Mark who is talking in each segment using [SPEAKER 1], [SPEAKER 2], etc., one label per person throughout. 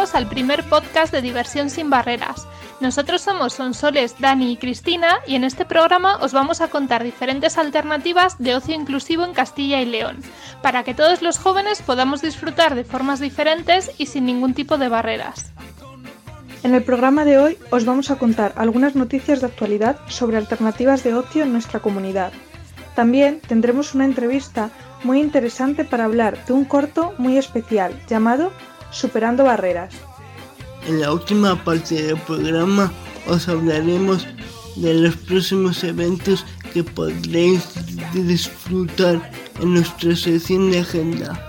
[SPEAKER 1] Al primer podcast de Diversión sin Barreras. Nosotros somos Sonsoles, Dani y Cristina y en este programa os vamos a contar diferentes alternativas de ocio inclusivo en Castilla y León, para que todos los jóvenes podamos disfrutar de formas diferentes y sin ningún tipo de barreras.
[SPEAKER 2] En el programa de hoy os vamos a contar algunas noticias de actualidad sobre alternativas de ocio en nuestra comunidad. También tendremos una entrevista muy interesante para hablar de un corto muy especial llamado Superando Barreras.
[SPEAKER 3] En la última parte del programa os hablaremos de los próximos eventos que podréis disfrutar en nuestra sección de agenda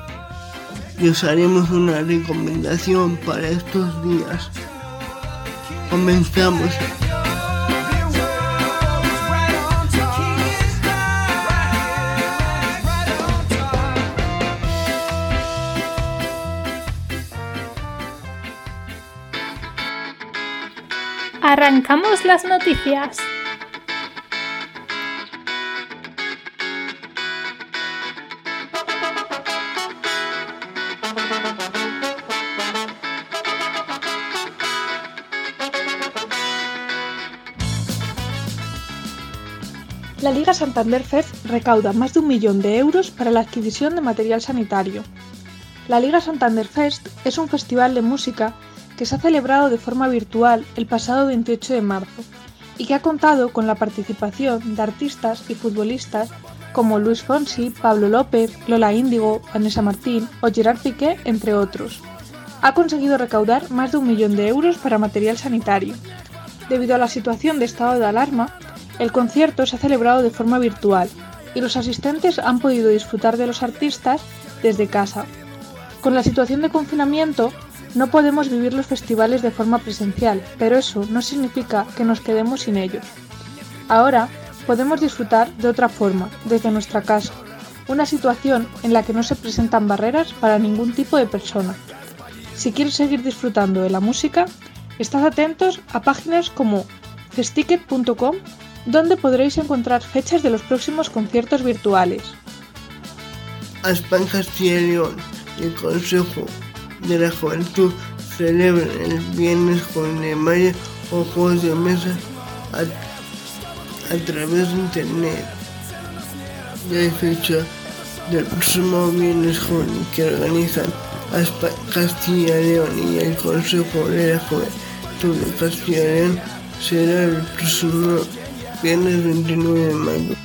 [SPEAKER 3] y os haremos una recomendación para estos días. Comenzamos.
[SPEAKER 1] Arrancamos las noticias.
[SPEAKER 2] La Liga Santander Fest recauda más de un millón de euros para la adquisición de material sanitario. La Liga Santander Fest es un festival de música que se ha celebrado de forma virtual el pasado 28 de marzo y que ha contado con la participación de artistas y futbolistas como Luis Fonsi, Pablo López, Lola Índigo, Vanessa Martín o Gerard Piqué, entre otros. Ha conseguido recaudar más de un millón de euros para material sanitario. Debido a la situación de estado de alarma, el concierto se ha celebrado de forma virtual y los asistentes han podido disfrutar de los artistas desde casa. Con la situación de confinamiento, no podemos vivir los festivales de forma presencial, pero eso no significa que nos quedemos sin ellos. Ahora podemos disfrutar de otra forma, desde nuestra casa, una situación en la que no se presentan barreras para ningún tipo de persona. Si quieres seguir disfrutando de la música, estad atentos a páginas como festicket.com donde podréis encontrar fechas de los próximos conciertos virtuales.
[SPEAKER 3] León el Consejo de la Juventud celebra el viernes con de mayo o juegos de mesa a, través de internet. Ya fecha del próximo viernes joven que organizan Aspa Castilla León y el Consejo de la Juventud de Castilla León será el próximo viernes 29 de mayo.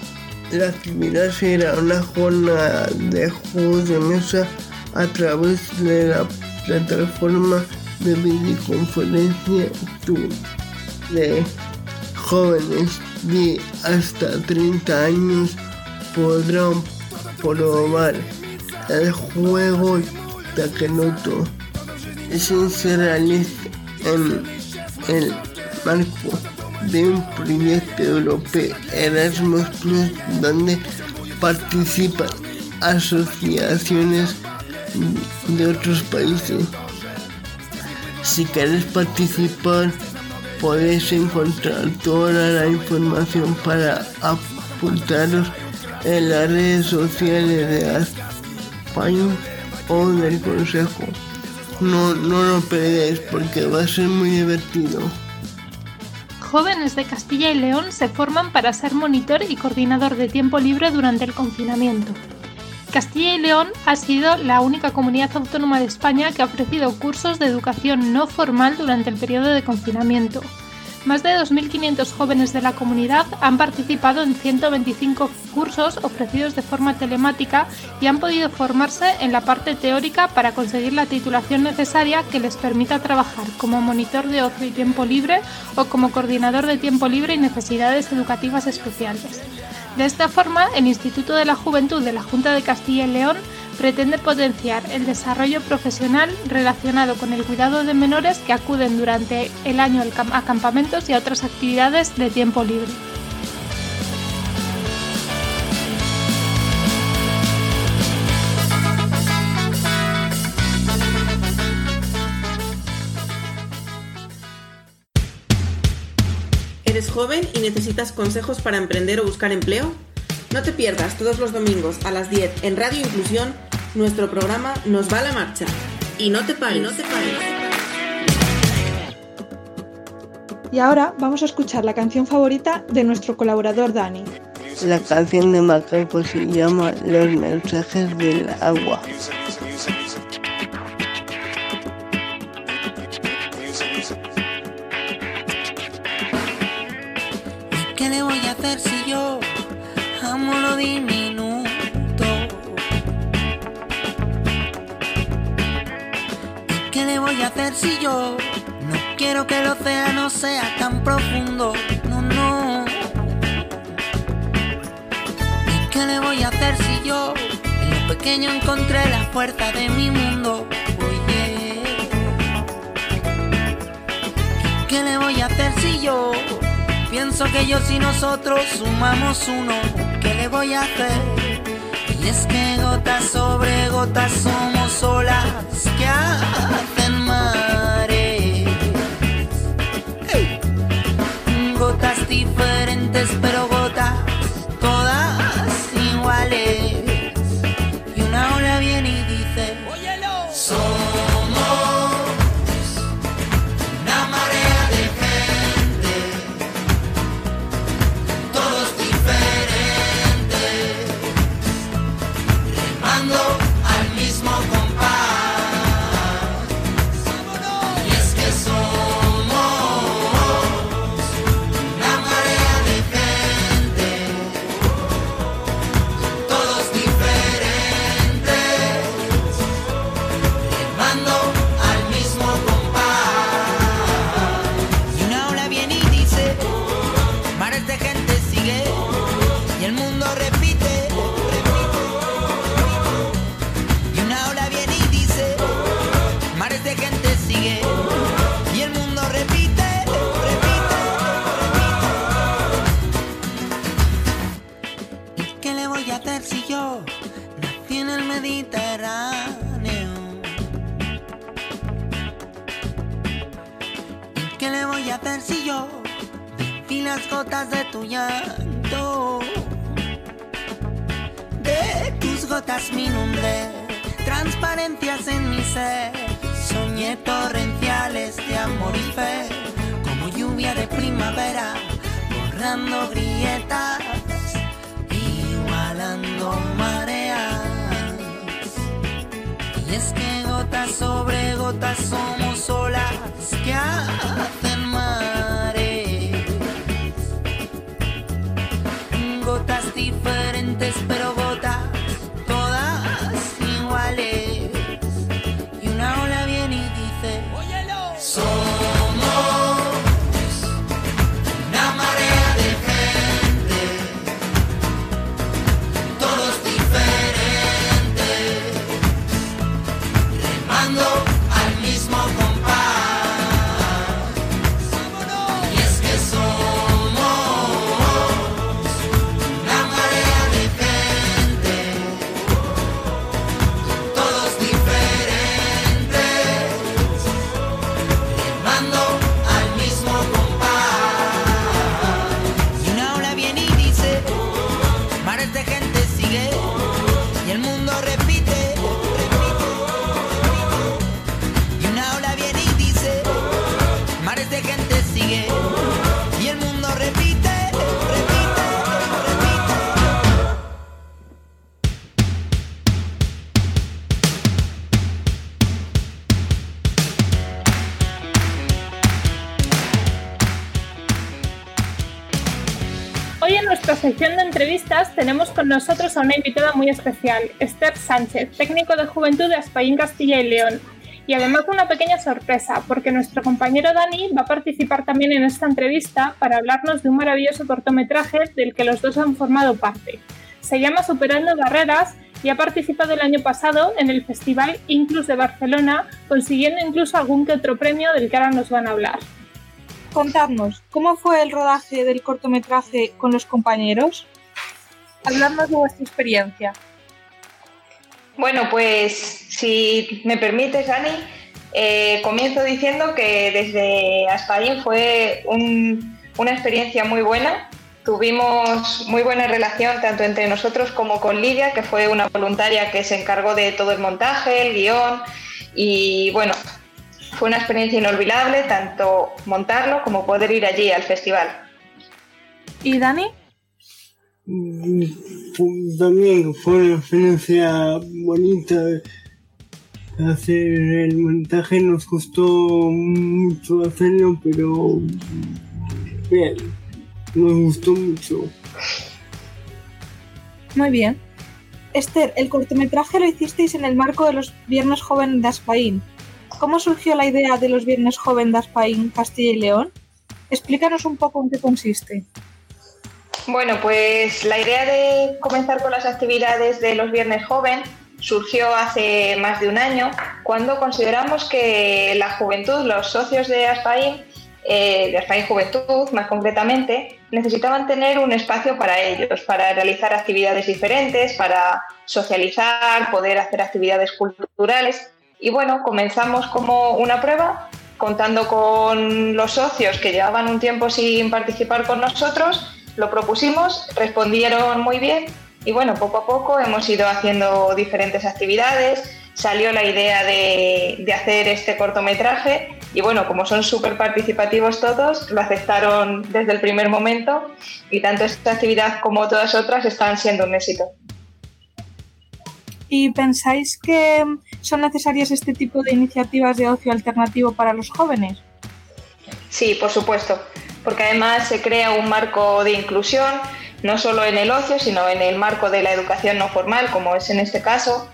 [SPEAKER 3] La actividad será una jornada de juegos de mesa a través de la plataforma de videoconferencia de jóvenes de hasta 30 años podrán probar el juego Takeloto. Se realiza en el marco de un proyecto europeo Erasmus Plus donde participan asociaciones de otros países. Si quieres participar, podéis encontrar toda la información para apuntaros en las redes sociales de España o del Consejo. No, no lo perdáis porque va a ser muy divertido
[SPEAKER 1] jóvenes de Castilla y León se forman para ser monitor y coordinador de tiempo libre durante el confinamiento. Castilla y León ha sido la única comunidad autónoma de España que ha ofrecido cursos de educación no formal durante el periodo de confinamiento. Más de 2.500 jóvenes de la comunidad han participado en 125 cursos ofrecidos de forma telemática y han podido formarse en la parte teórica para conseguir la titulación necesaria que les permita trabajar como monitor de ocio y tiempo libre o como coordinador de tiempo libre y necesidades educativas especiales. De esta forma, el Instituto de la Juventud de la Junta de Castilla y León pretende potenciar el desarrollo profesional relacionado con el cuidado de menores que acuden durante el año a campamentos y a otras actividades de tiempo libre.
[SPEAKER 4] Joven y necesitas consejos para emprender o buscar empleo? No te pierdas todos los domingos a las 10 en Radio Inclusión nuestro programa Nos va a la marcha. y no te pares. no te pares.
[SPEAKER 2] Y ahora vamos a escuchar la canción favorita de nuestro colaborador Dani.
[SPEAKER 3] La canción de Macaco se llama Los mensajes del agua.
[SPEAKER 5] Que el océano sea tan profundo? No, no. ¿Y qué le voy a hacer si yo en lo pequeño encontré la fuerza de mi mundo? Oye. ¿Y qué le voy a hacer si yo pienso que ellos y nosotros sumamos uno? ¿Qué le voy a hacer? Y es que gotas sobre gotas somos olas que hacen qué le voy a hacer si yo vi las gotas de tu llanto? De tus gotas mi inundé, transparencias en mi ser. Soñé torrenciales de amor y fe, como lluvia de primavera, borrando grietas, igualando mareas. Y es que gotas sobre gotas somos olas que hacen
[SPEAKER 1] nuestra sección de entrevistas tenemos con nosotros a una invitada muy especial, Esther Sánchez, técnico de juventud de España Castilla y León. Y además una pequeña sorpresa, porque nuestro compañero Dani va a participar también en esta entrevista para hablarnos de un maravilloso cortometraje del que los dos han formado parte. Se llama Superando Barreras y ha participado el año pasado en el Festival Inclus de Barcelona, consiguiendo incluso algún que otro premio del que ahora nos van a hablar.
[SPEAKER 2] Contadnos, ¿cómo fue el rodaje del cortometraje con los compañeros? Habladnos de vuestra experiencia.
[SPEAKER 6] Bueno, pues si me permites, Dani, eh, comienzo diciendo que desde Aspallín fue un- una experiencia muy buena. Tuvimos muy buena relación tanto entre nosotros como con Lidia, que fue una voluntaria que se encargó de todo el montaje, el guion y bueno, fue una experiencia inolvidable tanto montarlo como poder ir allí al festival.
[SPEAKER 2] ¿Y Dani?
[SPEAKER 3] Mm, también fue una experiencia bonita hacer el montaje, nos costó mucho hacerlo, pero bien, nos gustó mucho.
[SPEAKER 2] Muy bien. Esther, el cortometraje lo hicisteis en el marco de los Viernes Joven de Aspaín. ¿Cómo surgió la idea de los Viernes Joven de Aspaín, Castilla y León? Explícanos un poco en qué consiste.
[SPEAKER 6] Bueno, pues la idea de comenzar con las actividades de los Viernes Joven surgió hace más de un año cuando consideramos que la juventud, los socios de Aspaín, eh, de Aspaín Juventud más concretamente, necesitaban tener un espacio para ellos, para realizar actividades diferentes, para socializar, poder hacer actividades culturales. Y bueno, comenzamos como una prueba, contando con los socios que llevaban un tiempo sin participar con nosotros, lo propusimos, respondieron muy bien y bueno, poco a poco hemos ido haciendo diferentes actividades, salió la idea de, hacer este cortometraje y bueno, como son súper participativos todos, lo aceptaron desde el primer momento y tanto esta actividad como todas otras están siendo un éxito.
[SPEAKER 2] ¿Y pensáis que son necesarias este tipo de iniciativas de ocio alternativo para los jóvenes?
[SPEAKER 6] Sí, por supuesto, porque además se crea un marco de inclusión no solo en el ocio, sino en el marco de la educación no formal, como es en este caso,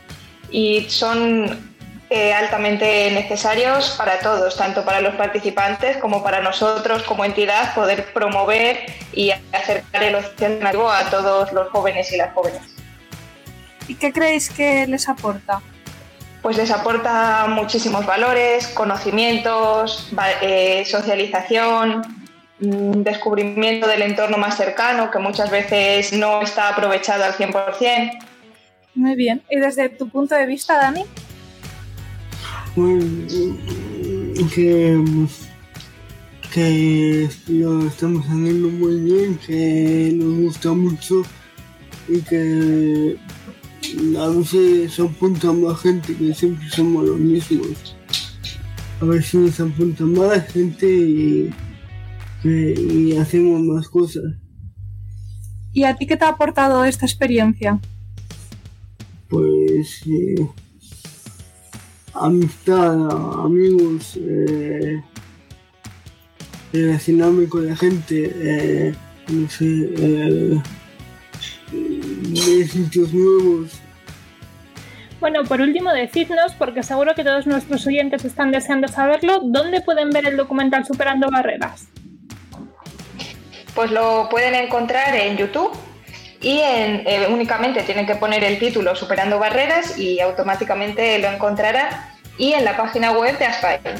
[SPEAKER 6] y son eh, altamente necesarios para todos, tanto para los participantes como para nosotros como entidad, poder promover y acercar el ocio a todos los jóvenes y las jóvenes.
[SPEAKER 2] ¿Y qué creéis que les aporta?
[SPEAKER 6] Pues les aporta muchísimos valores, conocimientos, eh, socialización, descubrimiento del entorno más cercano que muchas veces no está aprovechado al 100%.
[SPEAKER 2] Muy bien. ¿Y desde tu punto de vista, Dani?
[SPEAKER 3] Que, que lo estamos haciendo muy bien, que nos gusta mucho y que a veces se apunta más gente que siempre somos los mismos. A ver si se apunta más gente y y hacemos más cosas.
[SPEAKER 2] ¿Y a ti qué te ha aportado esta experiencia?
[SPEAKER 3] Pues eh, amistad, amigos, eh, relacionarme con la gente, eh, no sé, sitios nuevos.
[SPEAKER 1] Bueno, por último, decidnos, porque seguro que todos nuestros oyentes están deseando saberlo, ¿dónde pueden ver el documental Superando Barreras?
[SPEAKER 6] Pues lo pueden encontrar en YouTube y eh, únicamente tienen que poner el título Superando Barreras y automáticamente lo encontrarán y en la página web de Aspire.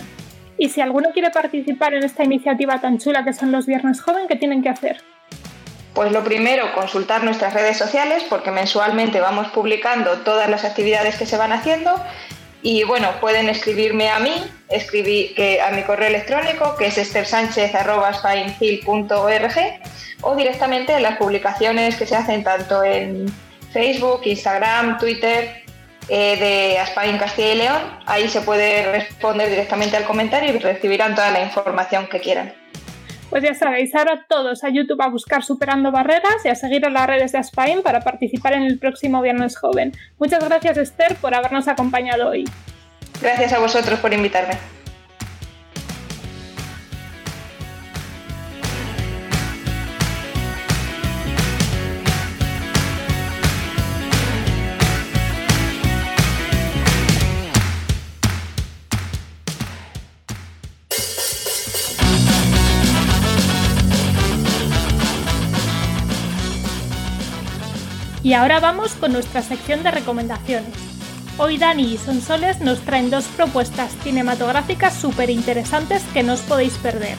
[SPEAKER 1] Y si alguno quiere participar en esta iniciativa tan chula que son los Viernes Joven, ¿qué tienen que hacer?
[SPEAKER 6] Pues lo primero, consultar nuestras redes sociales porque mensualmente vamos publicando todas las actividades que se van haciendo y bueno, pueden escribirme a mí, escribir que a mi correo electrónico, que es estersánchez.org, o directamente en las publicaciones que se hacen tanto en Facebook, Instagram, Twitter eh, de Aspain Castilla y León. Ahí se puede responder directamente al comentario y recibirán toda la información que quieran.
[SPEAKER 1] Pues ya sabéis, ahora todos a YouTube a buscar Superando Barreras y a seguir a las redes de Aspain para participar en el próximo Viernes Joven. Muchas gracias Esther por habernos acompañado hoy.
[SPEAKER 6] Gracias a vosotros por invitarme.
[SPEAKER 1] Y ahora vamos con nuestra sección de recomendaciones. Hoy Dani y Sonsoles nos traen dos propuestas cinematográficas súper interesantes que no os podéis perder.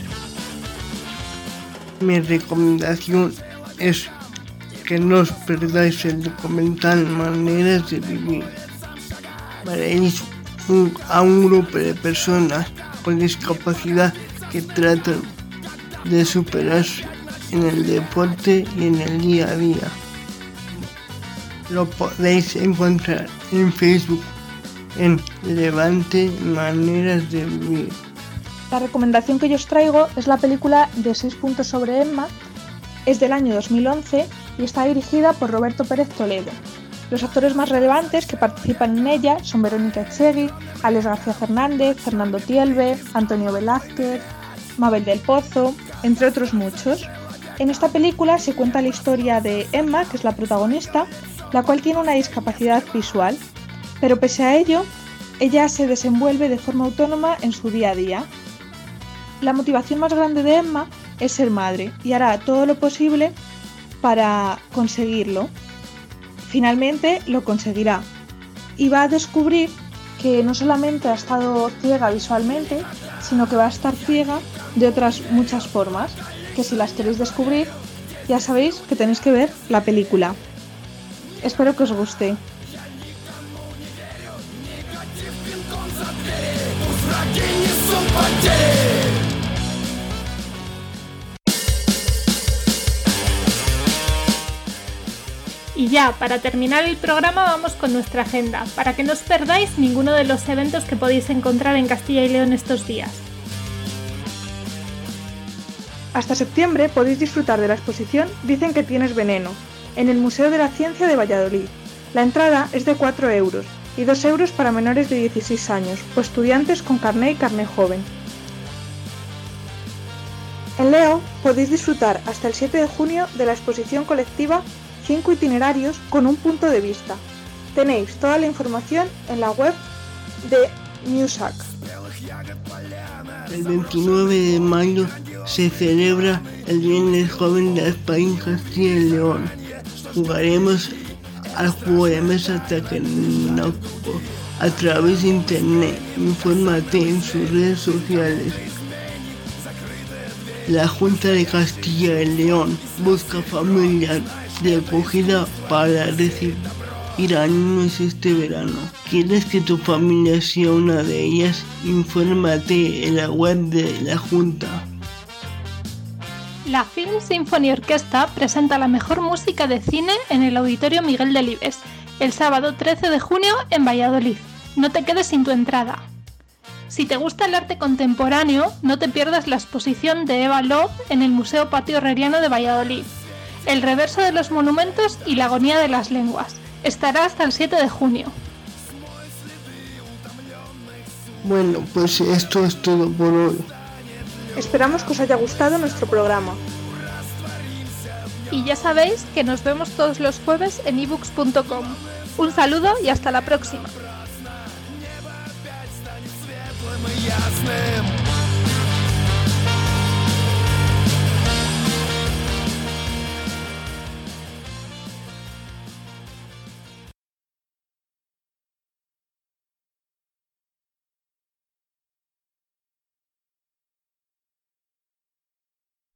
[SPEAKER 3] Mi recomendación es que no os perdáis el documental Maneras de Vivir. Para a un grupo de personas con discapacidad que tratan de superarse en el deporte y en el día a día lo podéis encontrar en Facebook en Levante Maneras de Vivir.
[SPEAKER 2] La recomendación que yo os traigo es la película de 6 puntos sobre Emma, es del año 2011 y está dirigida por Roberto Pérez Toledo. Los actores más relevantes que participan en ella son Verónica Echegui, Alex García Fernández, Fernando Tielbe, Antonio Velázquez, Mabel del Pozo, entre otros muchos. En esta película se cuenta la historia de Emma, que es la protagonista, la cual tiene una discapacidad visual, pero pese a ello, ella se desenvuelve de forma autónoma en su día a día. La motivación más grande de Emma es ser madre y hará todo lo posible para conseguirlo. Finalmente lo conseguirá y va a descubrir que no solamente ha estado ciega visualmente, sino que va a estar ciega de otras muchas formas, que si las queréis descubrir, ya sabéis que tenéis que ver la película. Espero que os guste.
[SPEAKER 1] Y ya, para terminar el programa vamos con nuestra agenda, para que no os perdáis ninguno de los eventos que podéis encontrar en Castilla y León estos días.
[SPEAKER 2] Hasta septiembre podéis disfrutar de la exposición Dicen que tienes veneno, en el Museo de la Ciencia de Valladolid. La entrada es de 4 euros y 2 euros para menores de 16 años o estudiantes con carné y carné joven. En Leo podéis disfrutar hasta el 7 de junio de la exposición colectiva 5 itinerarios con un punto de vista. Tenéis toda la información en la web de Musac.
[SPEAKER 3] El 29 de mayo se celebra el Viernes Joven de España Castilla y León. Jugaremos al juego de mesa no a través de internet. Infórmate en sus redes sociales. La Junta de Castilla y León busca familias de acogida para recibir a niños este verano. ¿Quieres que tu familia sea una de ellas? Infórmate en la web de la Junta.
[SPEAKER 1] La Film Symphony Orquesta presenta la mejor música de cine en el Auditorio Miguel Delibes el sábado 13 de junio en Valladolid. No te quedes sin tu entrada. Si te gusta el arte contemporáneo, no te pierdas la exposición de Eva Love en el Museo Patio Herreriano de Valladolid. El reverso de los monumentos y la agonía de las lenguas. Estará hasta el 7 de junio.
[SPEAKER 3] Bueno, pues esto es todo por hoy.
[SPEAKER 2] Esperamos que os haya gustado nuestro programa.
[SPEAKER 1] Y ya sabéis que nos vemos todos los jueves en ebooks.com. Un saludo y hasta la próxima.